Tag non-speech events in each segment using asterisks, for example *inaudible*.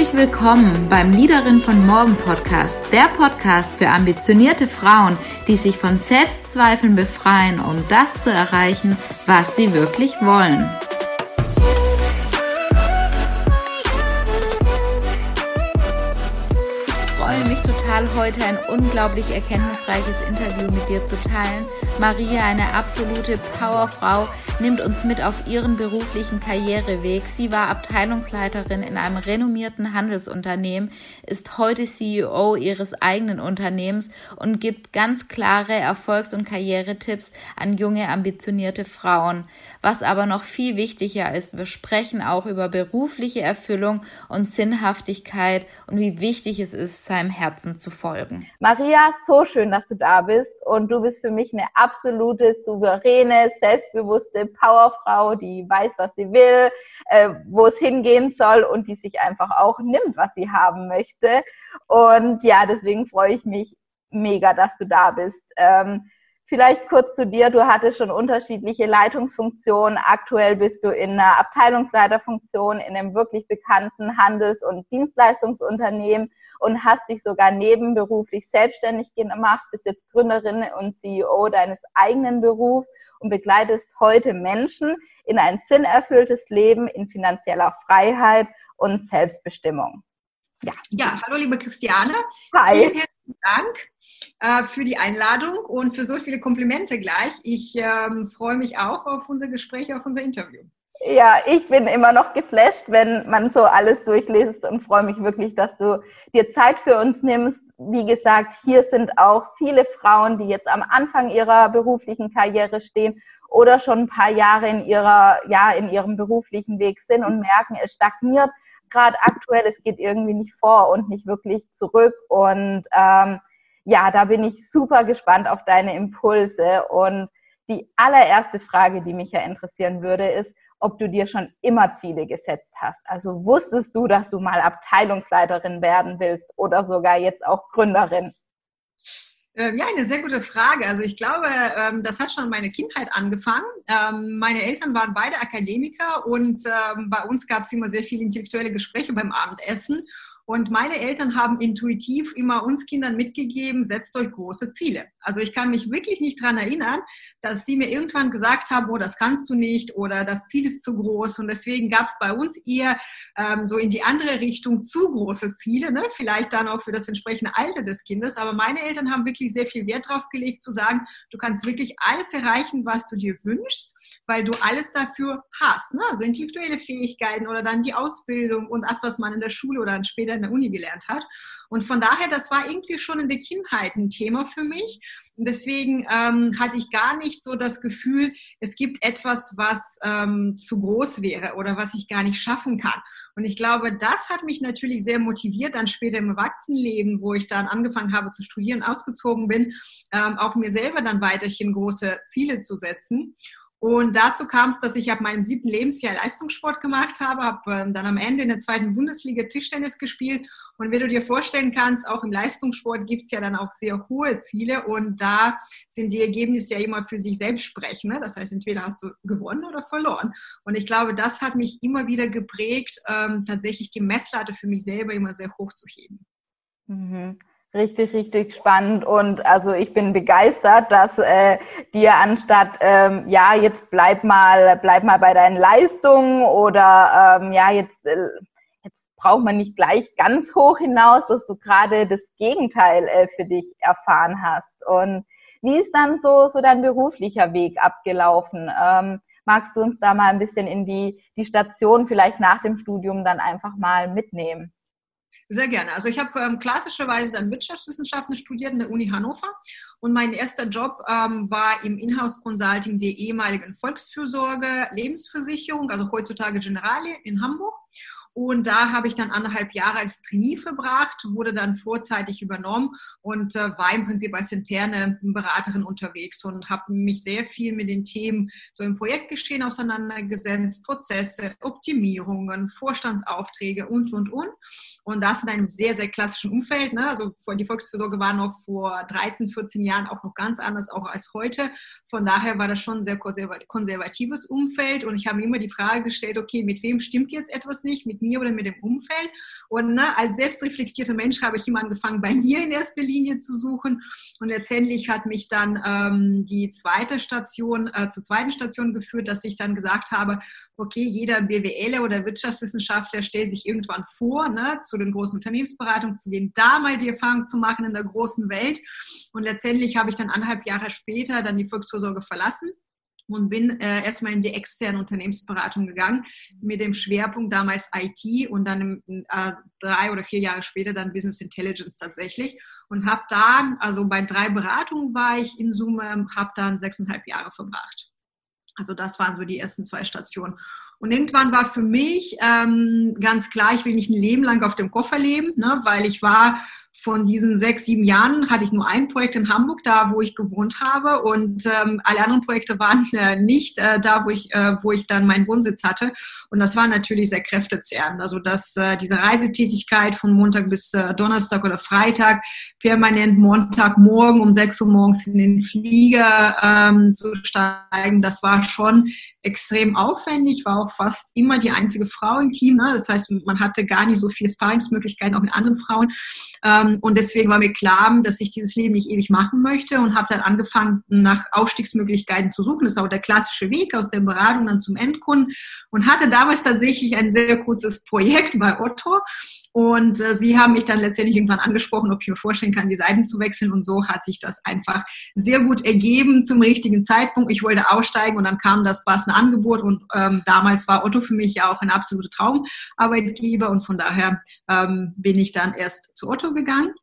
Herzlich willkommen beim Liederin von Morgen Podcast, der Podcast für ambitionierte Frauen, die sich von Selbstzweifeln befreien, um das zu erreichen, was sie wirklich wollen. total, heute ein unglaublich erkenntnisreiches Interview mit dir zu teilen. Maria, eine absolute Powerfrau, nimmt uns mit auf ihren beruflichen Karriereweg. Sie war Abteilungsleiterin in einem renommierten Handelsunternehmen, ist heute CEO ihres eigenen Unternehmens und gibt ganz klare Erfolgs- und Karrieretipps an junge, ambitionierte Frauen. Was aber noch viel wichtiger ist, wir sprechen auch über berufliche Erfüllung und Sinnhaftigkeit und wie wichtig es ist, seinem Herzen zu folgen. Maria, so schön, dass du da bist und du bist für mich eine absolute, souveräne, selbstbewusste Powerfrau, die weiß, was sie will, äh, wo es hingehen soll und die sich einfach auch nimmt, was sie haben möchte. Und ja, deswegen freue ich mich mega, dass du da bist. Ähm, Vielleicht kurz zu dir. Du hattest schon unterschiedliche Leitungsfunktionen. Aktuell bist du in einer Abteilungsleiterfunktion in einem wirklich bekannten Handels- und Dienstleistungsunternehmen und hast dich sogar nebenberuflich selbstständig gemacht, bist jetzt Gründerin und CEO deines eigenen Berufs und begleitest heute Menschen in ein sinnerfülltes Leben in finanzieller Freiheit und Selbstbestimmung. Ja, ja hallo liebe Christiane. Hi. Dank äh, für die Einladung und für so viele Komplimente gleich. Ich ähm, freue mich auch auf unser Gespräch, auf unser Interview. Ja, ich bin immer noch geflasht, wenn man so alles durchliest und freue mich wirklich, dass du dir Zeit für uns nimmst. Wie gesagt, hier sind auch viele Frauen, die jetzt am Anfang ihrer beruflichen Karriere stehen oder schon ein paar Jahre in ihrer, ja, in ihrem beruflichen Weg sind und merken, es stagniert gerade aktuell, es geht irgendwie nicht vor und nicht wirklich zurück. Und ähm, ja, da bin ich super gespannt auf deine Impulse. Und die allererste Frage, die mich ja interessieren würde, ist, ob du dir schon immer Ziele gesetzt hast. Also wusstest du, dass du mal Abteilungsleiterin werden willst oder sogar jetzt auch Gründerin? Ähm, ja, eine sehr gute Frage. Also ich glaube, ähm, das hat schon meine Kindheit angefangen. Ähm, meine Eltern waren beide Akademiker und bei uns gab es immer sehr viele intellektuelle Gespräche beim Abendessen. Und meine Eltern haben intuitiv immer uns Kindern mitgegeben, setzt euch große Ziele. Also ich kann mich wirklich nicht daran erinnern, dass sie mir irgendwann gesagt haben, oh, das kannst du nicht oder das Ziel ist zu groß. Und deswegen gab es bei uns eher ähm, so in die andere Richtung zu große Ziele, ne? vielleicht dann auch für das entsprechende Alter des Kindes. Aber meine Eltern haben wirklich sehr viel Wert darauf gelegt, zu sagen, du kannst wirklich alles erreichen, was du dir wünschst, weil du alles dafür hast. Ne? Also intellektuelle Fähigkeiten oder dann die Ausbildung und das, was man in der Schule oder dann später in der Uni gelernt hat. Und von daher, das war irgendwie schon in der Kindheit ein Thema für mich. Und deswegen ähm, hatte ich gar nicht so das Gefühl, es gibt etwas, was ähm, zu groß wäre oder was ich gar nicht schaffen kann. Und ich glaube, das hat mich natürlich sehr motiviert, dann später im Erwachsenenleben, wo ich dann angefangen habe zu studieren, ausgezogen bin, ähm, auch mir selber dann weiterhin große Ziele zu setzen. Und dazu kam es, dass ich ab meinem siebten Lebensjahr Leistungssport gemacht habe, habe ähm, dann am Ende in der zweiten Bundesliga Tischtennis gespielt. Und wie du dir vorstellen kannst, auch im Leistungssport gibt es ja dann auch sehr hohe Ziele und da sind die Ergebnisse ja immer für sich selbst sprechen. Ne? Das heißt, entweder hast du gewonnen oder verloren. Und ich glaube, das hat mich immer wieder geprägt, ähm, tatsächlich die Messlatte für mich selber immer sehr hoch zu heben. Mhm. Richtig, richtig spannend und also ich bin begeistert, dass äh, dir anstatt ähm, ja jetzt bleib mal bleib mal bei deinen Leistungen oder ähm, ja jetzt äh, jetzt braucht man nicht gleich ganz hoch hinaus, dass du gerade das Gegenteil äh, für dich erfahren hast und wie ist dann so so dein beruflicher Weg abgelaufen? Ähm, magst du uns da mal ein bisschen in die die Station vielleicht nach dem Studium dann einfach mal mitnehmen? Sehr gerne. Also ich habe ähm, klassischerweise dann Wirtschaftswissenschaften studiert in der Uni Hannover und mein erster Job ähm, war im Inhouse Consulting der ehemaligen Volksfürsorge Lebensversicherung, also heutzutage Generali in Hamburg. Und da habe ich dann anderthalb Jahre als Trainee verbracht, wurde dann vorzeitig übernommen und äh, war im Prinzip als interne Beraterin unterwegs und habe mich sehr viel mit den Themen so im Projektgeschehen auseinandergesetzt, Prozesse, Optimierungen, Vorstandsaufträge und, und, und. Und das in einem sehr, sehr klassischen Umfeld. Ne? Also die Volksfürsorge war noch vor 13, 14 Jahren auch noch ganz anders auch als heute. Von daher war das schon ein sehr konservatives Umfeld und ich habe mir immer die Frage gestellt, okay, mit wem stimmt jetzt etwas nicht, mit mir oder mit dem Umfeld. Und ne, als selbstreflektierter Mensch habe ich immer angefangen, bei mir in erster Linie zu suchen. Und letztendlich hat mich dann ähm, die zweite Station, äh, zur zweiten Station geführt, dass ich dann gesagt habe, okay, jeder BWLer oder Wirtschaftswissenschaftler stellt sich irgendwann vor, ne, zu den großen Unternehmensberatungen zu gehen, da mal die Erfahrung zu machen in der großen Welt. Und letztendlich habe ich dann anderthalb Jahre später dann die Volksvorsorge verlassen und bin äh, erstmal in die externe Unternehmensberatung gegangen mit dem Schwerpunkt damals IT und dann äh, drei oder vier Jahre später dann Business Intelligence tatsächlich und habe dann, also bei drei Beratungen war ich in Summe, habe dann sechseinhalb Jahre verbracht. Also das waren so die ersten zwei Stationen. Und irgendwann war für mich ähm, ganz klar, ich will nicht ein Leben lang auf dem Koffer leben, ne, weil ich war von diesen sechs, sieben Jahren hatte ich nur ein Projekt in Hamburg, da wo ich gewohnt habe und ähm, alle anderen Projekte waren äh, nicht äh, da, wo ich, äh, wo ich dann meinen Wohnsitz hatte und das war natürlich sehr kräftezehrend. Also dass äh, diese Reisetätigkeit von Montag bis äh, Donnerstag oder Freitag permanent Montagmorgen um sechs Uhr morgens in den Flieger ähm, zu steigen, das war schon extrem aufwendig, war auch fast immer die einzige Frau im Team. Ne? Das heißt, man hatte gar nicht so viele Sparringsmöglichkeiten auch mit anderen Frauen. Ähm, und deswegen war mir klar, dass ich dieses Leben nicht ewig machen möchte und habe dann angefangen, nach Ausstiegsmöglichkeiten zu suchen. Das ist auch der klassische Weg aus der Beratung dann zum Endkunden und hatte damals tatsächlich ein sehr kurzes Projekt bei Otto. Und äh, sie haben mich dann letztendlich irgendwann angesprochen, ob ich mir vorstellen kann, die Seiten zu wechseln. Und so hat sich das einfach sehr gut ergeben zum richtigen Zeitpunkt. Ich wollte aussteigen und dann kam das passende Angebot. Und ähm, damals war Otto für mich ja auch ein absoluter Traumarbeitgeber. Und von daher ähm, bin ich dann erst zu Otto gegangen.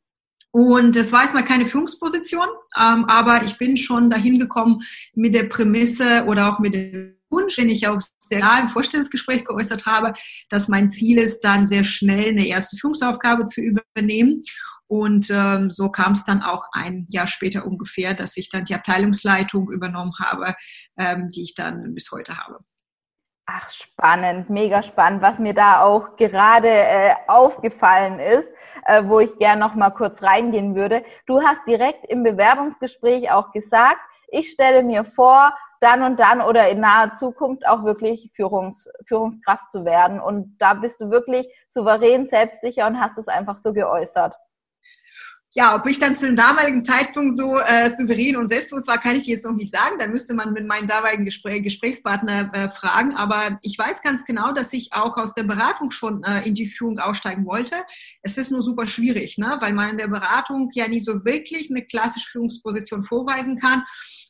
Und es war erstmal keine Führungsposition, ähm, aber ich bin schon dahin gekommen mit der Prämisse oder auch mit dem Wunsch, den ich auch sehr klar im Vorstellungsgespräch geäußert habe, dass mein Ziel ist, dann sehr schnell eine erste Führungsaufgabe zu übernehmen. Und ähm, so kam es dann auch ein Jahr später ungefähr, dass ich dann die Abteilungsleitung übernommen habe, ähm, die ich dann bis heute habe. Ach, spannend, mega spannend, was mir da auch gerade äh, aufgefallen ist, äh, wo ich gern noch mal kurz reingehen würde. Du hast direkt im Bewerbungsgespräch auch gesagt, ich stelle mir vor, dann und dann oder in naher Zukunft auch wirklich Führungs, Führungskraft zu werden. Und da bist du wirklich souverän, selbstsicher und hast es einfach so geäußert. Ja, ob ich dann zu dem damaligen Zeitpunkt so äh, souverän und selbstbewusst war, kann ich jetzt noch nicht sagen. Da müsste man mit meinem damaligen Gespräch, Gesprächspartner äh, fragen. Aber ich weiß ganz genau, dass ich auch aus der Beratung schon äh, in die Führung aussteigen wollte. Es ist nur super schwierig, ne? weil man in der Beratung ja nie so wirklich eine klassische Führungsposition vorweisen kann.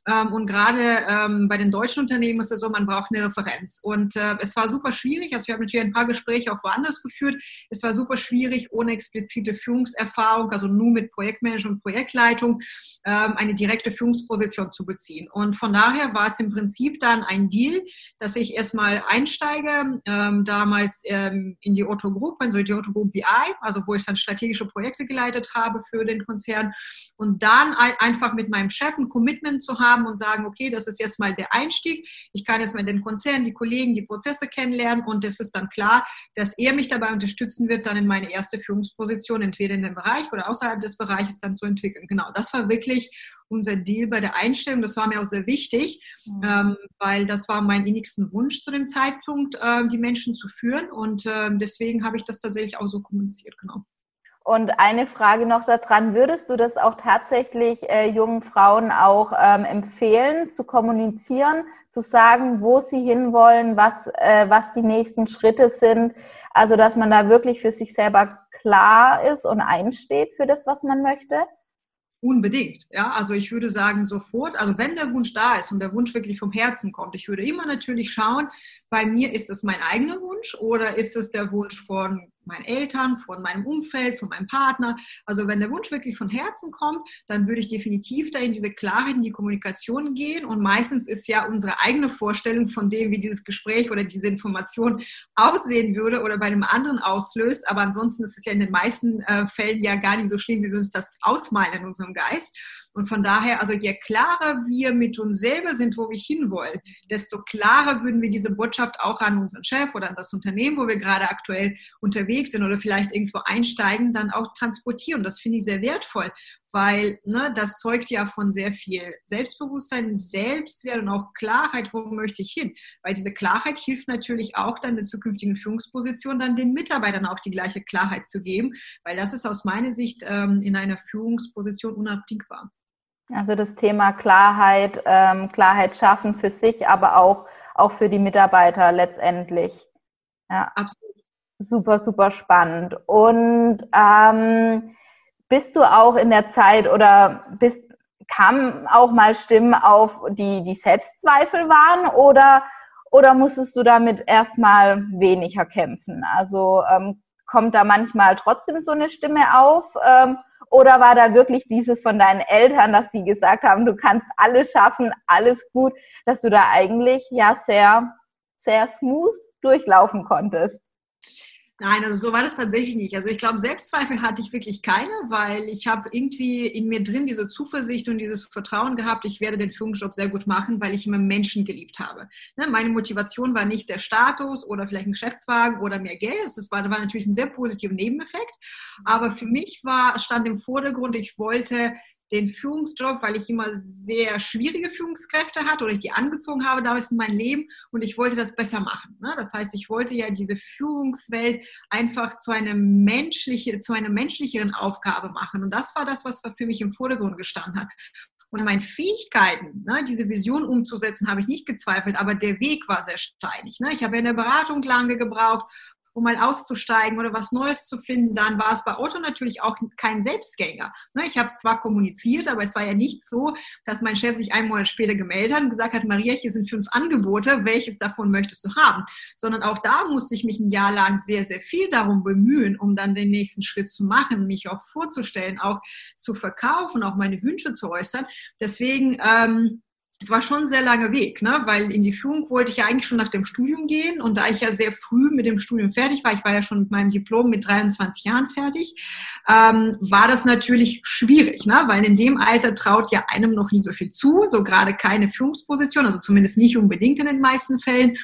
Ähm, und gerade ähm, bei den deutschen Unternehmen ist es so, man braucht eine Referenz. Und äh, es war super schwierig. Also ich habe natürlich ein paar Gespräche auch woanders geführt. Es war super schwierig, ohne explizite Führungserfahrung, also nur mit Projektmanagement und Projektleitung, ähm, eine direkte Führungsposition zu beziehen. Und von daher war es im Prinzip dann ein Deal, dass ich erstmal einsteige, damals in die Otto Group, also die Otto Group BI, also wo ich dann strategische Projekte geleitet habe für den Konzern und dann einfach mit meinem Chef ein Commitment zu haben, haben und sagen, okay, das ist jetzt mal der Einstieg. Ich kann jetzt mal den Konzern, die Kollegen, die Prozesse kennenlernen und es ist dann klar, dass er mich dabei unterstützen wird, dann in meine erste Führungsposition, entweder in dem Bereich oder außerhalb des Bereiches dann zu entwickeln. Genau, das war wirklich unser Deal bei der Einstellung. Das war mir auch sehr wichtig, mhm. ähm, weil das war mein innigsten Wunsch zu dem Zeitpunkt, äh, die Menschen zu führen. Und äh, deswegen habe ich das tatsächlich auch so kommuniziert, genau. Und eine Frage noch daran, würdest du das auch tatsächlich äh, jungen Frauen auch ähm, empfehlen, zu kommunizieren, zu sagen, wo sie hinwollen, was, äh, was die nächsten Schritte sind? Also, dass man da wirklich für sich selber klar ist und einsteht für das, was man möchte? Unbedingt, ja. Also ich würde sagen sofort, also wenn der Wunsch da ist und der Wunsch wirklich vom Herzen kommt, ich würde immer natürlich schauen, bei mir ist es mein eigener Wunsch oder ist es der Wunsch von meinen Eltern, von meinem Umfeld, von meinem Partner. Also wenn der Wunsch wirklich von Herzen kommt, dann würde ich definitiv da in diese Klarheit, in die Kommunikation gehen. Und meistens ist ja unsere eigene Vorstellung von dem, wie dieses Gespräch oder diese Information aussehen würde oder bei einem anderen auslöst. Aber ansonsten ist es ja in den meisten äh, Fällen ja gar nicht so schlimm, wie wir uns das ausmalen in unserem Geist. Und von daher, also je klarer wir mit uns selber sind, wo wir hinwollen, desto klarer würden wir diese Botschaft auch an unseren Chef oder an das Unternehmen, wo wir gerade aktuell unterwegs sind oder vielleicht irgendwo einsteigen, dann auch transportieren. Das finde ich sehr wertvoll, weil ne, das zeugt ja von sehr viel Selbstbewusstsein, Selbstwert und auch Klarheit, wo möchte ich hin. Weil diese Klarheit hilft natürlich auch dann in der zukünftigen Führungsposition, dann den Mitarbeitern auch die gleiche Klarheit zu geben, weil das ist aus meiner Sicht ähm, in einer Führungsposition unabdingbar. Also das Thema Klarheit, ähm, Klarheit schaffen für sich, aber auch, auch für die Mitarbeiter letztendlich. Ja, absolut. Super, super spannend. Und ähm, bist du auch in der Zeit oder bist, kamen auch mal Stimmen auf, die, die Selbstzweifel waren oder, oder musstest du damit erstmal weniger kämpfen? Also ähm, kommt da manchmal trotzdem so eine Stimme auf? Ähm, oder war da wirklich dieses von deinen Eltern, dass die gesagt haben, du kannst alles schaffen, alles gut, dass du da eigentlich ja sehr, sehr smooth durchlaufen konntest? Nein, also so war das tatsächlich nicht. Also ich glaube, Selbstzweifel hatte ich wirklich keine, weil ich habe irgendwie in mir drin diese Zuversicht und dieses Vertrauen gehabt, ich werde den Führungsjob sehr gut machen, weil ich immer Menschen geliebt habe. Ne? Meine Motivation war nicht der Status oder vielleicht ein Geschäftswagen oder mehr Geld. Das war, war natürlich ein sehr positiver Nebeneffekt. Aber für mich war, stand im Vordergrund, ich wollte den Führungsjob, weil ich immer sehr schwierige Führungskräfte hatte oder ich die angezogen habe damals in mein Leben und ich wollte das besser machen. Ne? Das heißt, ich wollte ja diese Führungswelt einfach zu einer menschliche, zu einer menschlicheren Aufgabe machen und das war das, was für mich im Vordergrund gestanden hat. Und meine Fähigkeiten, ne, diese Vision umzusetzen, habe ich nicht gezweifelt, aber der Weg war sehr steinig. Ne? Ich habe in der Beratung lange gebraucht um mal auszusteigen oder was Neues zu finden, dann war es bei Otto natürlich auch kein Selbstgänger. Ne, ich habe es zwar kommuniziert, aber es war ja nicht so, dass mein Chef sich einen Monat später gemeldet hat und gesagt hat, Maria, hier sind fünf Angebote, welches davon möchtest du haben? Sondern auch da musste ich mich ein Jahr lang sehr, sehr viel darum bemühen, um dann den nächsten Schritt zu machen, mich auch vorzustellen, auch zu verkaufen, auch meine Wünsche zu äußern. Deswegen ähm, es war schon ein sehr langer Weg, ne? weil in die Führung wollte ich ja eigentlich schon nach dem Studium gehen und da ich ja sehr früh mit dem Studium fertig war, ich war ja schon mit meinem Diplom mit 23 Jahren fertig, ähm, war das natürlich schwierig, ne? weil in dem Alter traut ja einem noch nie so viel zu, so gerade keine Führungsposition, also zumindest nicht unbedingt in den meisten Fällen.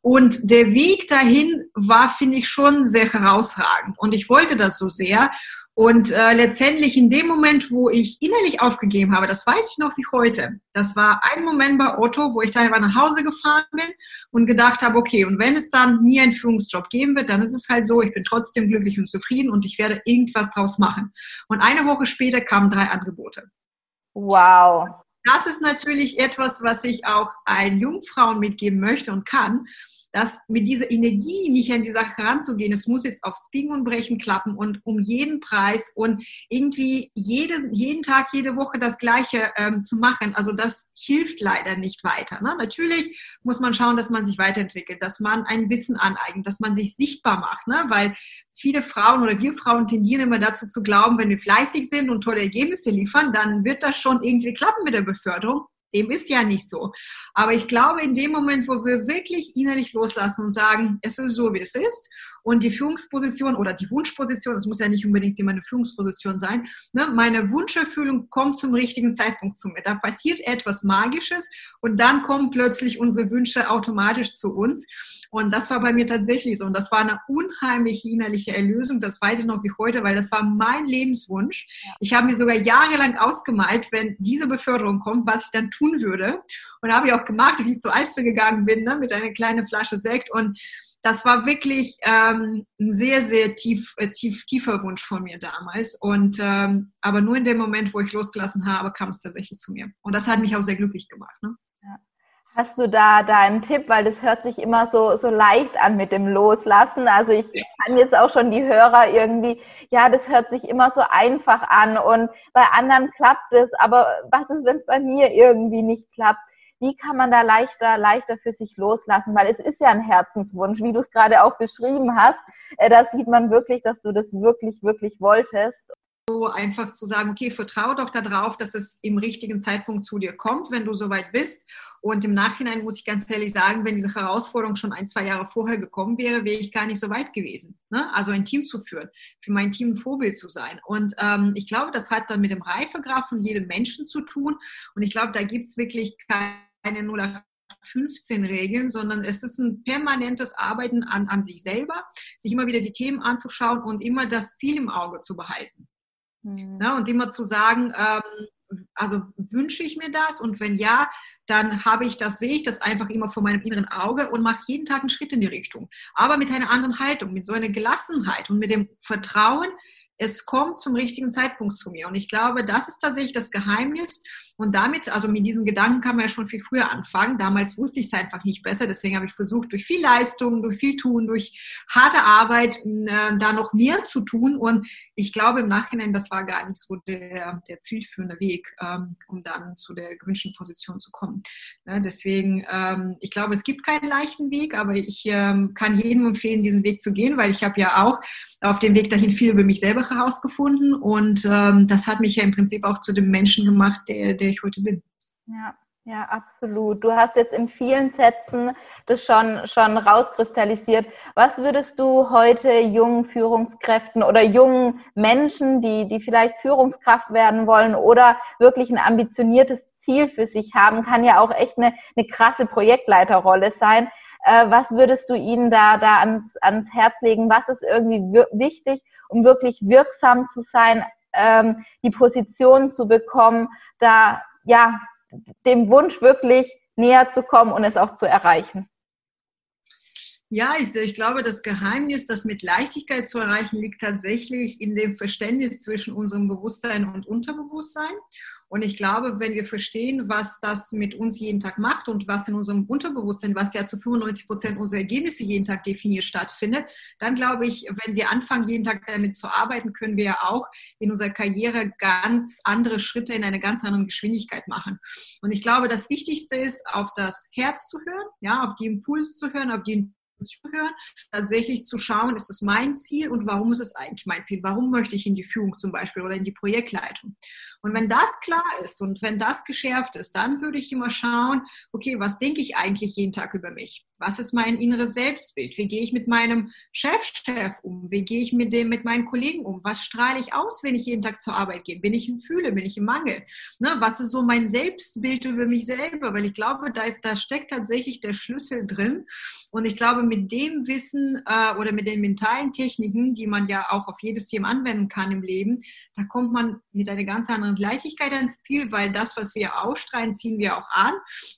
Und der Weg dahin war, finde ich, schon sehr herausragend und ich wollte das so sehr. Und äh, letztendlich in dem Moment, wo ich innerlich aufgegeben habe, das weiß ich noch wie heute, das war ein Moment bei Otto, wo ich teilweise nach Hause gefahren bin und gedacht habe, okay, und wenn es dann nie einen Führungsjob geben wird, dann ist es halt so, ich bin trotzdem glücklich und zufrieden und ich werde irgendwas draus machen. Und eine Woche später kamen drei Angebote. Wow. Das ist natürlich etwas, was ich auch allen Jungfrauen mitgeben möchte und kann dass mit dieser Energie nicht an die Sache ranzugehen, es muss jetzt aufs Biegen und Brechen klappen und um jeden Preis und irgendwie jede, jeden Tag, jede Woche das Gleiche ähm, zu machen. Also das hilft leider nicht weiter. Ne? Natürlich muss man schauen, dass man sich weiterentwickelt, dass man ein Wissen aneignet, dass man sich sichtbar macht, ne? weil viele Frauen oder wir Frauen tendieren immer dazu zu glauben, wenn wir fleißig sind und tolle Ergebnisse liefern, dann wird das schon irgendwie klappen mit der Beförderung. Dem ist ja nicht so. Aber ich glaube, in dem Moment, wo wir wirklich innerlich loslassen und sagen, es ist so, wie es ist, und die Führungsposition oder die Wunschposition, es muss ja nicht unbedingt immer eine Führungsposition sein, ne, meine Wunscherfüllung kommt zum richtigen Zeitpunkt zu mir. Da passiert etwas Magisches und dann kommen plötzlich unsere Wünsche automatisch zu uns. Und das war bei mir tatsächlich so. Und das war eine unheimliche innerliche Erlösung. Das weiß ich noch wie heute, weil das war mein Lebenswunsch. Ich habe mir sogar jahrelang ausgemalt, wenn diese Beförderung kommt, was ich dann tun würde. Und habe ich auch gemacht, dass ich zu Alster gegangen bin ne, mit einer kleinen Flasche Sekt und das war wirklich ähm, ein sehr, sehr tief, äh, tief, tiefer Wunsch von mir damals. Und ähm, aber nur in dem Moment, wo ich losgelassen habe, kam es tatsächlich zu mir. Und das hat mich auch sehr glücklich gemacht. Ne? Ja. Hast du da, da einen Tipp, weil das hört sich immer so, so leicht an mit dem Loslassen. Also ich ja. kann jetzt auch schon die Hörer irgendwie, ja, das hört sich immer so einfach an und bei anderen klappt es, aber was ist, wenn es bei mir irgendwie nicht klappt? Wie kann man da leichter, leichter für sich loslassen? Weil es ist ja ein Herzenswunsch, wie du es gerade auch beschrieben hast. Äh, da sieht man wirklich, dass du das wirklich, wirklich wolltest so einfach zu sagen, okay, vertraue doch darauf, dass es im richtigen Zeitpunkt zu dir kommt, wenn du soweit bist. Und im Nachhinein muss ich ganz ehrlich sagen, wenn diese Herausforderung schon ein, zwei Jahre vorher gekommen wäre, wäre ich gar nicht so weit gewesen. Ne? Also ein Team zu führen, für mein Team ein Vorbild zu sein. Und ähm, ich glaube, das hat dann mit dem Reifegrad von jedem Menschen zu tun. Und ich glaube, da gibt es wirklich keine 0 15 Regeln, sondern es ist ein permanentes Arbeiten an, an sich selber, sich immer wieder die Themen anzuschauen und immer das Ziel im Auge zu behalten. Mhm. Ja, und immer zu sagen, ähm, also wünsche ich mir das und wenn ja, dann habe ich das, sehe ich das einfach immer vor meinem inneren Auge und mache jeden Tag einen Schritt in die Richtung. Aber mit einer anderen Haltung, mit so einer Gelassenheit und mit dem Vertrauen, es kommt zum richtigen Zeitpunkt zu mir. Und ich glaube, das ist tatsächlich das Geheimnis. Und damit, also mit diesen Gedanken kann man ja schon viel früher anfangen. Damals wusste ich es einfach nicht besser. Deswegen habe ich versucht, durch viel Leistung, durch viel Tun, durch harte Arbeit äh, da noch mehr zu tun. Und ich glaube im Nachhinein, das war gar nicht so der, der zielführende Weg, ähm, um dann zu der gewünschten Position zu kommen. Ja, deswegen, ähm, ich glaube, es gibt keinen leichten Weg, aber ich ähm, kann jedem empfehlen, diesen Weg zu gehen, weil ich habe ja auch auf dem Weg dahin viel über mich selber herausgefunden. Und ähm, das hat mich ja im Prinzip auch zu dem Menschen gemacht, der, der ich heute bin. Ja. Ja, absolut. Du hast jetzt in vielen Sätzen das schon, schon rauskristallisiert. Was würdest du heute jungen Führungskräften oder jungen Menschen, die, die vielleicht Führungskraft werden wollen oder wirklich ein ambitioniertes Ziel für sich haben, kann ja auch echt eine, eine krasse Projektleiterrolle sein. Äh, was würdest du ihnen da, da ans, ans Herz legen? Was ist irgendwie wichtig, um wirklich wirksam zu sein, ähm, die Position zu bekommen, da ja dem Wunsch wirklich näher zu kommen und es auch zu erreichen? Ja, ich, ich, glaube, das Geheimnis, das mit Leichtigkeit zu erreichen, liegt tatsächlich in dem Verständnis zwischen unserem Bewusstsein und Unterbewusstsein. Und ich glaube, wenn wir verstehen, was das mit uns jeden Tag macht und was in unserem Unterbewusstsein, was ja zu 95 Prozent unserer Ergebnisse jeden Tag definiert stattfindet, dann glaube ich, wenn wir anfangen, jeden Tag damit zu arbeiten, können wir ja auch in unserer Karriere ganz andere Schritte in einer ganz anderen Geschwindigkeit machen. Und ich glaube, das Wichtigste ist, auf das Herz zu hören, ja, auf die Impulse zu hören, auf die zuhören, tatsächlich zu schauen, ist es mein Ziel und warum ist es eigentlich mein Ziel? Warum möchte ich in die Führung zum Beispiel oder in die Projektleitung? Und wenn das klar ist und wenn das geschärft ist, dann würde ich immer schauen, okay, was denke ich eigentlich jeden Tag über mich? Was ist mein inneres Selbstbild? Wie gehe ich mit meinem Chefchef um? Wie gehe ich mit dem, mit meinen Kollegen um? Was strahle ich aus, wenn ich jeden Tag zur Arbeit gehe? Bin ich im Fühle? Bin ich im Mangel? Ne, was ist so mein Selbstbild über mich selber? Weil ich glaube, da, da steckt tatsächlich der Schlüssel drin. Und ich glaube, mit dem Wissen äh, oder mit den mentalen Techniken, die man ja auch auf jedes Thema anwenden kann im Leben, da kommt man mit einer ganz anderen Leichtigkeit ans Ziel, weil das, was wir ausstrahlen, ziehen wir auch an.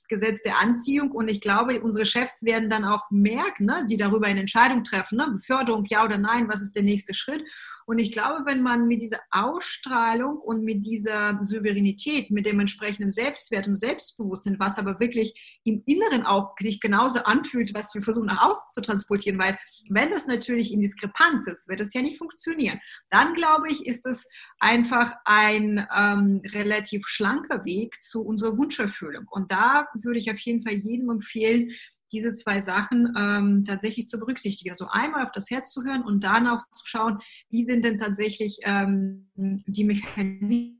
Gesetz der Anziehung. Und ich glaube, unsere Chefs werden dann auch merken, ne, die darüber eine Entscheidung treffen, ne, Beförderung, ja oder nein, was ist der nächste Schritt. Und ich glaube, wenn man mit dieser Ausstrahlung und mit dieser Souveränität, mit dem entsprechenden Selbstwert und Selbstbewusstsein, was aber wirklich im Inneren auch sich genauso anfühlt, was wir versuchen nach außen zu transportieren, weil wenn das natürlich in Diskrepanz ist, wird es ja nicht funktionieren. Dann glaube ich, ist es einfach ein ähm, relativ schlanker Weg zu unserer Wunscherfüllung. Und da würde ich auf jeden Fall jedem empfehlen, diese zwei Sachen ähm, tatsächlich zu berücksichtigen. Also einmal auf das Herz zu hören und dann auch zu schauen, wie sind denn tatsächlich ähm, die Mechanismen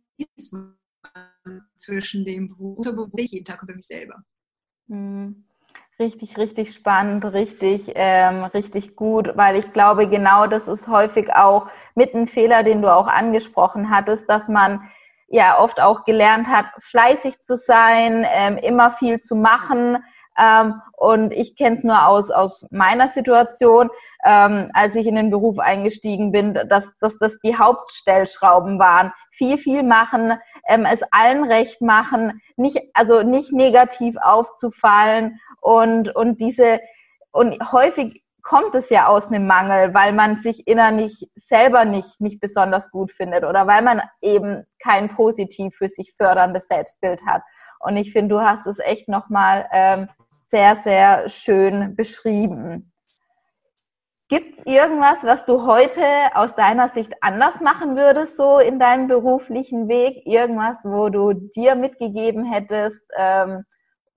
zwischen dem Unterbewusstsein jeden Tag über mich selber. Mhm. Richtig, richtig spannend, richtig, ähm, richtig gut, weil ich glaube, genau das ist häufig auch mit einem Fehler, den du auch angesprochen hattest, dass man ja oft auch gelernt hat, fleißig zu sein, ähm, immer viel zu machen, ähm, und ich kenne es nur aus, aus meiner Situation, ähm, als ich in den Beruf eingestiegen bin, dass, dass das die Hauptstellschrauben waren. Viel, viel machen, ähm, es allen recht machen, nicht, also nicht negativ aufzufallen und, und diese, und häufig kommt es ja aus einem Mangel, weil man sich innerlich selber nicht, nicht besonders gut findet oder weil man eben kein positiv für sich förderndes Selbstbild hat. Und ich finde, du hast es echt nochmal ähm, sehr, sehr schön beschrieben. Gibt es irgendwas, was du heute aus deiner Sicht anders machen würdest, so in deinem beruflichen Weg? Irgendwas, wo du dir mitgegeben hättest ähm,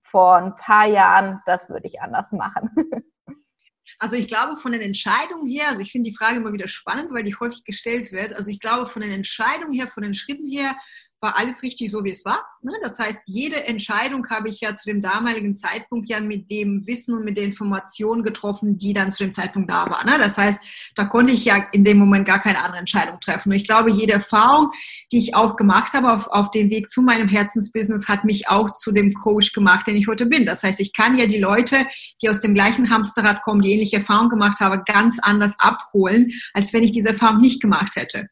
vor ein paar Jahren, das würde ich anders machen? *laughs* Also ich glaube von den Entscheidungen her, also ich finde die Frage immer wieder spannend, weil die häufig gestellt wird. Also ich glaube von den Entscheidungen her, von den Schritten her, war alles richtig so, wie es war. Ne? Das heißt, jede Entscheidung habe ich ja zu dem damaligen Zeitpunkt ja mit dem Wissen und mit der Information getroffen, die dann zu dem Zeitpunkt da war. Ne? Das heißt, da konnte ich ja in dem Moment gar keine andere Entscheidung treffen. Und ich glaube, jede Erfahrung, die ich auch gemacht habe auf, auf dem Weg zu meinem Herzensbusiness, hat mich auch zu dem Coach gemacht, den ich heute bin. Das heißt, ich kann ja die Leute, die aus dem gleichen Hamsterrad kommen, die ähnliche Erfahrungen gemacht haben, ganz anders abholen, als wenn ich diese Erfahrung nicht gemacht hätte.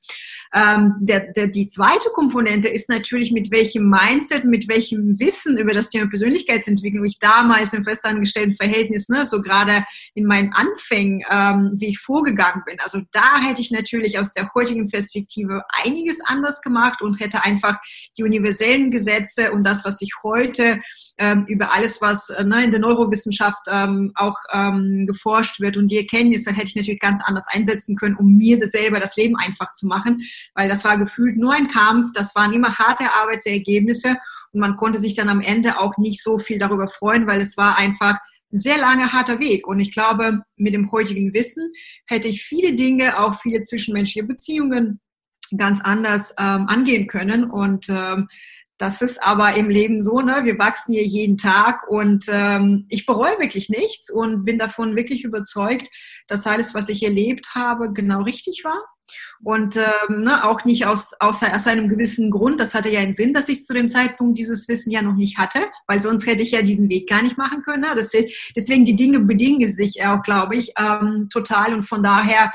Ähm, der, der, die zweite Komponente ist natürlich, mit welchem Mindset, mit welchem Wissen über das Thema Persönlichkeitsentwicklung ich damals im festangestellten Verhältnis, ne, so gerade in meinen Anfängen, ähm, wie ich vorgegangen bin. Also da hätte ich natürlich aus der heutigen Perspektive einiges anders gemacht und hätte einfach die universellen Gesetze und das, was ich heute ähm, über alles, was äh, ne, in der Neurowissenschaft ähm, auch ähm, geforscht wird und die Erkenntnisse hätte ich natürlich ganz anders einsetzen können, um mir selber das Leben einfach zu machen weil das war gefühlt nur ein Kampf, das waren immer harte Arbeitsergebnisse und man konnte sich dann am Ende auch nicht so viel darüber freuen, weil es war einfach ein sehr langer, harter Weg. Und ich glaube, mit dem heutigen Wissen hätte ich viele Dinge, auch viele zwischenmenschliche Beziehungen ganz anders ähm, angehen können. Und ähm, das ist aber im Leben so, ne? Wir wachsen hier jeden Tag und ähm, ich bereue wirklich nichts und bin davon wirklich überzeugt, dass alles, was ich erlebt habe, genau richtig war. Und ähm, ne, auch nicht aus, aus, aus einem gewissen Grund. Das hatte ja einen Sinn, dass ich zu dem Zeitpunkt dieses Wissen ja noch nicht hatte, weil sonst hätte ich ja diesen Weg gar nicht machen können. Ne? Deswegen, deswegen die Dinge bedingen sich auch, glaube ich, ähm, total. Und von daher,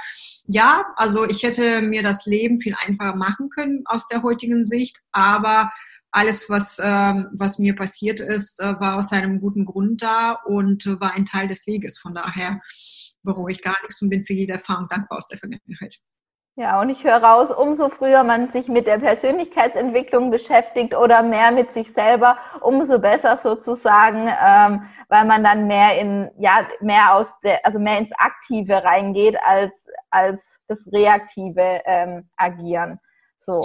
ja, also ich hätte mir das Leben viel einfacher machen können aus der heutigen Sicht, aber alles, was, ähm, was mir passiert ist, äh, war aus einem guten Grund da und äh, war ein Teil des Weges. Von daher bereue ich gar nichts und bin für jede Erfahrung dankbar aus der Vergangenheit. Ja, und ich höre raus, umso früher man sich mit der Persönlichkeitsentwicklung beschäftigt oder mehr mit sich selber, umso besser sozusagen, ähm, weil man dann mehr in, ja, mehr aus der, also mehr ins Aktive reingeht als, als das reaktive ähm, Agieren. So.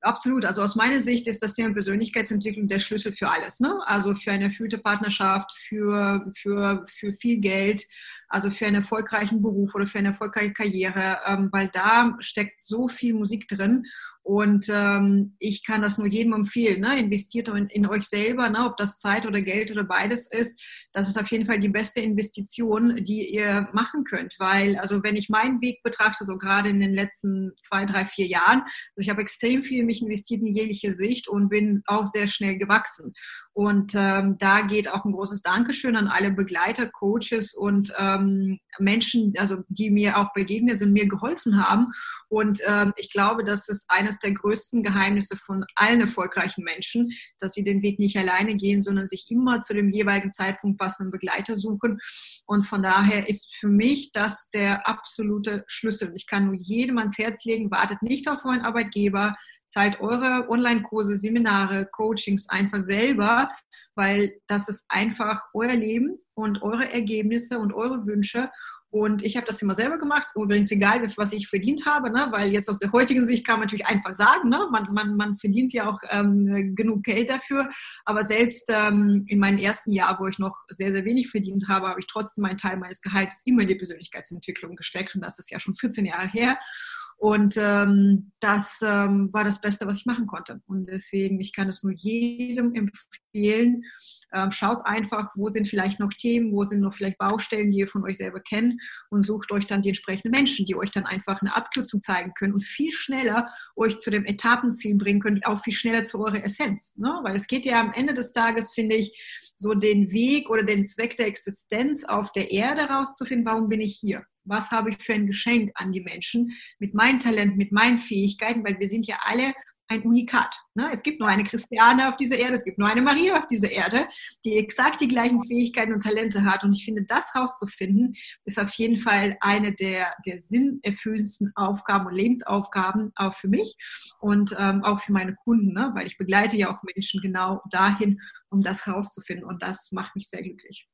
Absolut. Also aus meiner Sicht ist das Thema Persönlichkeitsentwicklung der Schlüssel für alles. Ne? Also für eine erfüllte Partnerschaft, für, für, für viel Geld, also für einen erfolgreichen Beruf oder für eine erfolgreiche Karriere, ähm, weil da steckt so viel Musik drin. Und ähm, ich kann das nur jedem empfehlen. Ne? Investiert in, in euch selber, ne? ob das Zeit oder Geld oder beides ist. Das ist auf jeden Fall die beste Investition, die ihr machen könnt. Weil, also wenn ich meinen Weg betrachte, so gerade in den letzten zwei, drei, vier Jahren, also ich habe extrem viel in mich investiert in jegliche Sicht und bin auch sehr schnell gewachsen. Und ähm, da geht auch ein großes Dankeschön an alle Begleiter, Coaches und ähm, Menschen, also die mir auch begegnet sind, mir geholfen haben. Und ähm, ich glaube, das ist eines der größten Geheimnisse von allen erfolgreichen Menschen, dass sie den Weg nicht alleine gehen, sondern sich immer zu dem jeweiligen Zeitpunkt passenden Begleiter suchen. Und von daher ist für mich das der absolute Schlüssel. Ich kann nur jedem ans Herz legen, wartet nicht auf euren Arbeitgeber, zahlt eure Online-Kurse, Seminare, Coachings einfach selber, weil das ist einfach euer Leben und eure Ergebnisse und eure Wünsche. Und ich habe das immer selber gemacht. Übrigens egal, was ich verdient habe, ne? weil jetzt aus der heutigen Sicht kann man natürlich einfach sagen, ne? man, man, man verdient ja auch ähm, genug Geld dafür. Aber selbst ähm, in meinem ersten Jahr, wo ich noch sehr, sehr wenig verdient habe, habe ich trotzdem einen Teil meines Gehalts immer in die Persönlichkeitsentwicklung gesteckt. Und das ist ja schon 14 Jahre her. Und ähm, das ähm, war das Beste, was ich machen konnte. Und deswegen, ich kann es nur jedem empfehlen. Ähm, schaut einfach, wo sind vielleicht noch Themen, wo sind noch vielleicht Baustellen, die ihr von euch selber kennt und sucht euch dann die entsprechenden Menschen, die euch dann einfach eine Abkürzung zeigen können und viel schneller euch zu dem Etappenziel bringen können, auch viel schneller zu eurer Essenz. Ne? Weil es geht ja am Ende des Tages, finde ich, so den Weg oder den Zweck der Existenz auf der Erde rauszufinden, warum bin ich hier? Was habe ich für ein Geschenk an die Menschen mit meinem Talent, mit meinen Fähigkeiten, weil wir sind ja alle ein Unikat. Ne? Es gibt nur eine Christiane auf dieser Erde, es gibt nur eine Maria auf dieser Erde, die exakt die gleichen Fähigkeiten und Talente hat. Und ich finde, das rauszufinden, ist auf jeden Fall eine der, der sinnerfüllendsten Aufgaben und Lebensaufgaben auch für mich und ähm, auch für meine Kunden, ne? weil ich begleite ja auch Menschen genau dahin, um das rauszufinden. Und das macht mich sehr glücklich.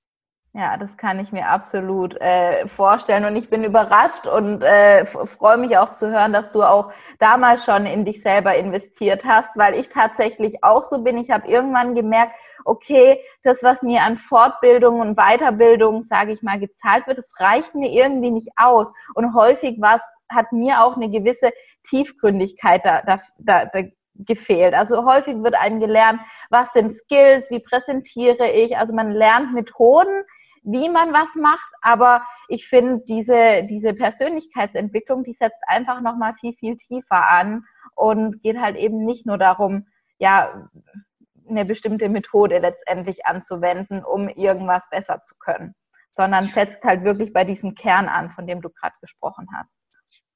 Ja, das kann ich mir absolut äh, vorstellen und ich bin überrascht und äh, freue mich auch zu hören, dass du auch damals schon in dich selber investiert hast, weil ich tatsächlich auch so bin. Ich habe irgendwann gemerkt, okay, das, was mir an Fortbildung und Weiterbildung, sage ich mal, gezahlt wird, das reicht mir irgendwie nicht aus. Und häufig war hat mir auch eine gewisse Tiefgründigkeit da, da, da, gefehlt. Also häufig wird einem gelernt, was sind Skills, wie präsentiere ich. Also man lernt Methoden, wie man was macht, aber ich finde diese, diese Persönlichkeitsentwicklung, die setzt einfach nochmal viel, viel tiefer an und geht halt eben nicht nur darum, ja, eine bestimmte Methode letztendlich anzuwenden, um irgendwas besser zu können, sondern setzt halt wirklich bei diesem Kern an, von dem du gerade gesprochen hast.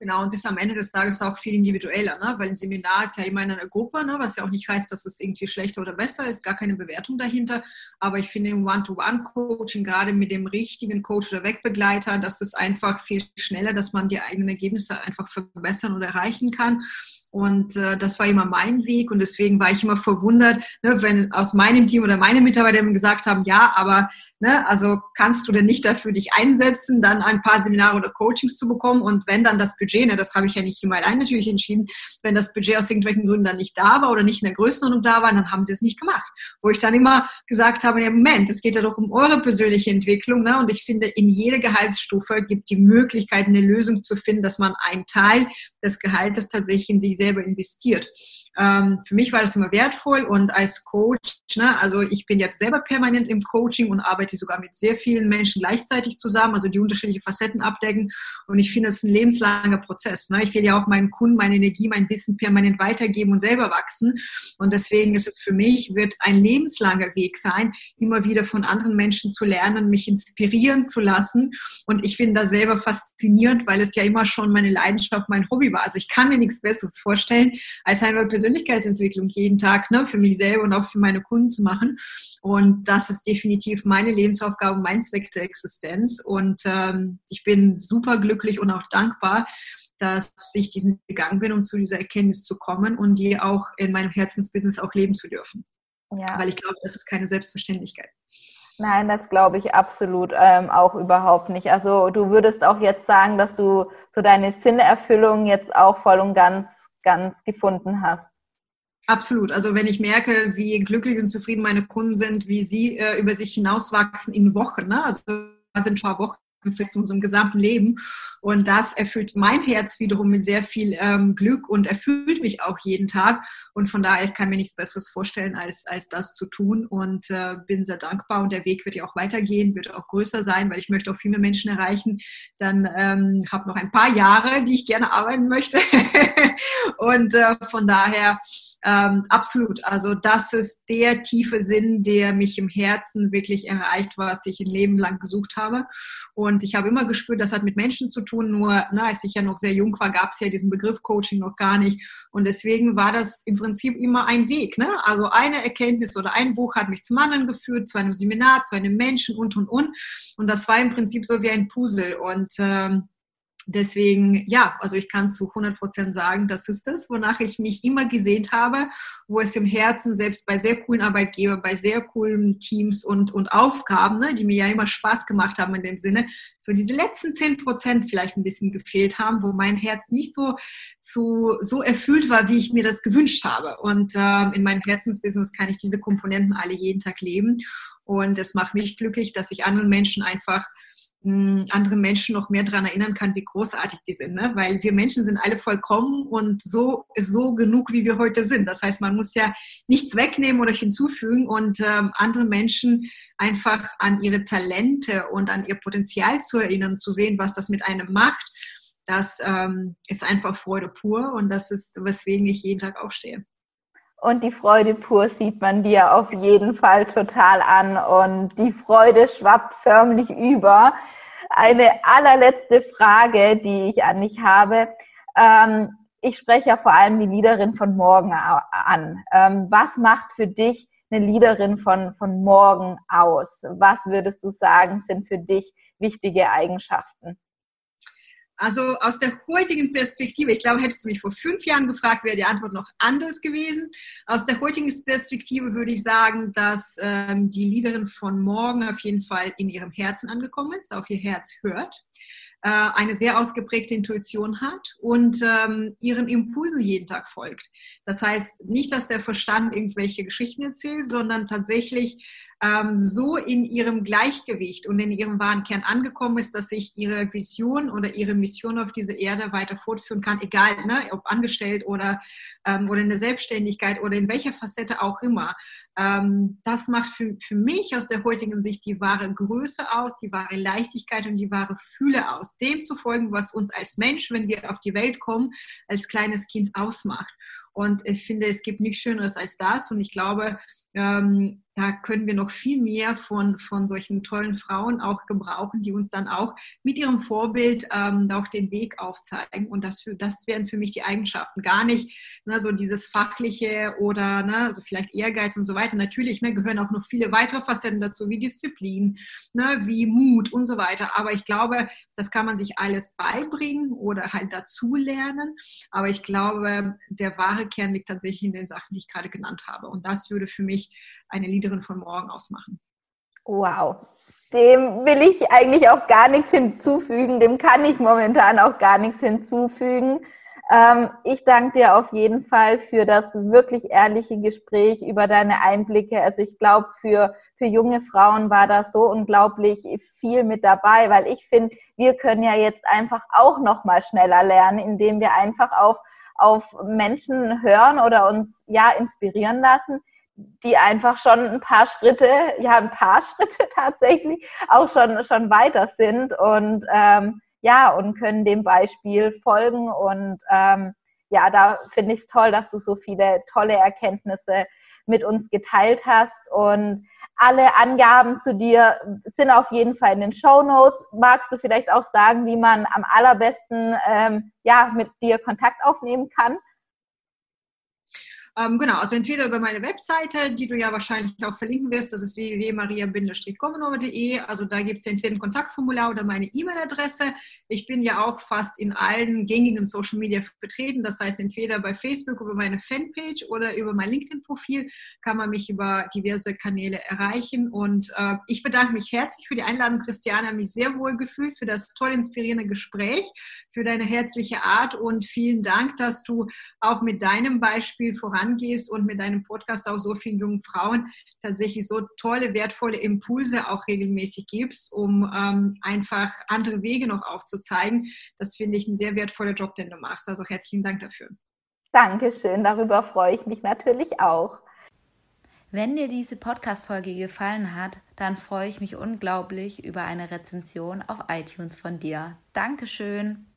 Genau, und das ist am Ende des Tages auch viel individueller, ne? weil ein Seminar ist ja immer in einer Gruppe, ne? was ja auch nicht heißt, dass es irgendwie schlechter oder besser ist, gar keine Bewertung dahinter. Aber ich finde im One-to-One-Coaching, gerade mit dem richtigen Coach oder Wegbegleiter, das ist einfach viel schneller, dass man die eigenen Ergebnisse einfach verbessern oder erreichen kann. Und äh, das war immer mein Weg und deswegen war ich immer verwundert, ne, wenn aus meinem Team oder meine Mitarbeiter gesagt haben, ja, aber ne, also kannst du denn nicht dafür dich einsetzen, dann ein paar Seminare oder Coachings zu bekommen und wenn dann das Budget, ne, das habe ich ja nicht immer allein natürlich entschieden, wenn das Budget aus irgendwelchen Gründen dann nicht da war oder nicht in der Größenordnung da war, dann haben sie es nicht gemacht. Wo ich dann immer gesagt habe, ja Moment, es geht ja doch um eure persönliche Entwicklung ne, und ich finde, in jeder Gehaltsstufe gibt die Möglichkeit, eine Lösung zu finden, dass man einen Teil des Gehaltes tatsächlich in sich selber investiert. Ähm, für mich war das immer wertvoll und als Coach, ne, also ich bin ja selber permanent im Coaching und arbeite sogar mit sehr vielen Menschen gleichzeitig zusammen, also die unterschiedliche Facetten abdecken und ich finde, es ist ein lebenslanger Prozess. Ne? Ich will ja auch meinen Kunden meine Energie, mein Wissen permanent weitergeben und selber wachsen und deswegen ist es für mich, wird ein lebenslanger Weg sein, immer wieder von anderen Menschen zu lernen, mich inspirieren zu lassen und ich finde das selber faszinierend, weil es ja immer schon meine Leidenschaft, mein Hobby war. Also ich kann mir nichts Besseres vorstellen, als einmal persönlich Persönlichkeitsentwicklung jeden Tag ne, für mich selber und auch für meine Kunden zu machen. Und das ist definitiv meine Lebensaufgabe, mein Zweck der Existenz. Und ähm, ich bin super glücklich und auch dankbar, dass ich diesen gegangen bin, um zu dieser Erkenntnis zu kommen und die auch in meinem Herzensbusiness auch leben zu dürfen. Ja. Weil ich glaube, das ist keine Selbstverständlichkeit. Nein, das glaube ich absolut ähm, auch überhaupt nicht. Also du würdest auch jetzt sagen, dass du so deine Sinnerfüllung jetzt auch voll und ganz, ganz gefunden hast. Absolut. Also wenn ich merke, wie glücklich und zufrieden meine Kunden sind, wie sie äh, über sich hinauswachsen in Wochen, ne? also sind schon Wochen für unserem gesamten Leben. Und das erfüllt mein Herz wiederum mit sehr viel ähm, Glück und erfüllt mich auch jeden Tag. Und von daher, ich kann mir nichts Besseres vorstellen, als, als das zu tun. Und äh, bin sehr dankbar. Und der Weg wird ja auch weitergehen, wird auch größer sein, weil ich möchte auch viel mehr Menschen erreichen. Dann ähm, habe noch ein paar Jahre, die ich gerne arbeiten möchte. *laughs* und äh, von daher ähm, absolut. Also das ist der tiefe Sinn, der mich im Herzen wirklich erreicht, was ich ein Leben lang gesucht habe. Und ich habe immer gespürt, das hat mit Menschen zu tun. Nur, na, als ich ja noch sehr jung war, gab es ja diesen Begriff Coaching noch gar nicht. Und deswegen war das im Prinzip immer ein Weg. Ne? Also eine Erkenntnis oder ein Buch hat mich zum anderen geführt, zu einem Seminar, zu einem Menschen und, und, und. Und das war im Prinzip so wie ein Puzzle. Und ähm, deswegen, ja, also ich kann zu 100 Prozent sagen, das ist das, wonach ich mich immer gesehnt habe, wo es im Herzen, selbst bei sehr coolen Arbeitgebern, bei sehr coolen Teams und, und Aufgaben, ne, die mir ja immer Spaß gemacht haben in dem Sinne, so diese letzten 10 Prozent vielleicht ein bisschen gefehlt haben, wo mein Herz nicht so, zu, so erfüllt war, wie ich mir das gewünscht habe. Und äh, in meinem Herzensbusiness kann ich diese Komponenten alle jeden Tag leben. Und es macht mich glücklich, dass ich anderen Menschen einfach andere Menschen noch mehr daran erinnern kann, wie großartig die sind. Ne? Weil wir Menschen sind alle vollkommen und so, so genug, wie wir heute sind. Das heißt, man muss ja nichts wegnehmen oder hinzufügen und ähm, andere Menschen einfach an ihre Talente und an ihr Potenzial zu erinnern, zu sehen, was das mit einem macht. Das ähm, ist einfach Freude pur und das ist, weswegen ich jeden Tag aufstehe. Und die Freude pur sieht man dir auf jeden Fall total an und die Freude schwappt förmlich über. Eine allerletzte Frage, die ich an dich habe. Ähm, ich spreche ja vor allem die Leaderin von morgen an. Ähm, was macht für dich eine Leaderin von, von morgen aus? Was würdest du sagen, sind für dich wichtige Eigenschaften? Also aus der heutigen Perspektive, ich glaube, hättest du mich vor fünf Jahren gefragt, wäre die Antwort noch anders gewesen. Aus der heutigen Perspektive würde ich sagen, dass ähm, die Leaderin von morgen auf jeden Fall in ihrem Herzen angekommen ist, auf ihr Herz hört äh, eine sehr ausgeprägte Intuition hat und ähm, ihren Impulsen jeden Tag folgt. Das heißt nicht, dass der Verstand irgendwelche Geschichten erzählt, sondern tatsächlich ähm, so in ihrem Gleichgewicht und in ihrem wahren Kern angekommen ist, dass sich ihre Vision oder ihre Mission auf dieser Erde weiter fortführen kann, egal ne, ob angestellt oder, ähm, oder in der Selbstständigkeit oder in welcher Facette auch immer. Ähm, das macht für, für mich aus der heutigen Sicht die wahre Größe aus, die wahre Leichtigkeit und die wahre Fühle aus, dem zu folgen, was uns als Mensch, wenn wir auf die Welt kommen, als kleines Kind ausmacht. Und ich finde, es gibt nichts Schöneres als das. Und ich glaube, ähm, da können wir noch viel mehr von, von solchen tollen Frauen auch gebrauchen, die uns dann auch mit ihrem Vorbild ähm, auch den Weg aufzeigen. Und das, für, das wären für mich die Eigenschaften. Gar nicht ne, so dieses Fachliche oder ne, also vielleicht Ehrgeiz und so weiter. Natürlich ne, gehören auch noch viele weitere Facetten dazu, wie Disziplin, ne, wie Mut und so weiter. Aber ich glaube, das kann man sich alles beibringen oder halt dazu lernen. Aber ich glaube, der wahre Kern liegt tatsächlich in den Sachen, die ich gerade genannt habe. Und das würde für mich eine Leaderin von morgen ausmachen. Wow. Dem will ich eigentlich auch gar nichts hinzufügen. Dem kann ich momentan auch gar nichts hinzufügen. Ähm, ich danke dir auf jeden Fall für das wirklich ehrliche Gespräch über deine Einblicke. Also ich glaube, für, für junge Frauen war das so unglaublich viel mit dabei, weil ich finde, wir können ja jetzt einfach auch noch mal schneller lernen, indem wir einfach auf, auf Menschen hören oder uns ja inspirieren lassen, die einfach schon ein paar Schritte, ja, ein paar *laughs* Schritte tatsächlich auch schon, schon weiter sind und ähm, ja, und können dem Beispiel folgen. Und ähm, ja, da finde ich es toll, dass du so viele tolle Erkenntnisse mit uns geteilt hast. Und alle Angaben zu dir sind auf jeden Fall in den Show Notes. Magst du vielleicht auch sagen, wie man am allerbesten ähm, ja, mit dir Kontakt aufnehmen kann? Ähm, genau, also entweder über meine Webseite, die du ja wahrscheinlich auch verlinken wirst, das ist www.maria-gomenova.de. Also da gibt es entweder ein Kontaktformular oder meine E-Mail-Adresse. Ich bin ja auch fast in allen gängigen Social Media vertreten. Das heißt, entweder bei Facebook über meine Fanpage oder über mein LinkedIn-Profil kann man mich über diverse Kanäle erreichen. Und äh, ich bedanke mich herzlich für die Einladung, Christiane. Mich sehr wohl gefühlt für das toll inspirierende Gespräch, für deine herzliche Art und vielen Dank, dass du auch mit deinem Beispiel voran angehst und mit deinem Podcast auch so vielen jungen Frauen tatsächlich so tolle, wertvolle Impulse auch regelmäßig gibst, um ähm, einfach andere Wege noch aufzuzeigen. Das finde ich ein sehr wertvoller Job, den du machst. Also herzlichen Dank dafür. Dankeschön, darüber freue ich mich natürlich auch. Wenn dir diese Podcast-Folge gefallen hat, dann freue ich mich unglaublich über eine Rezension auf iTunes von dir. Dankeschön.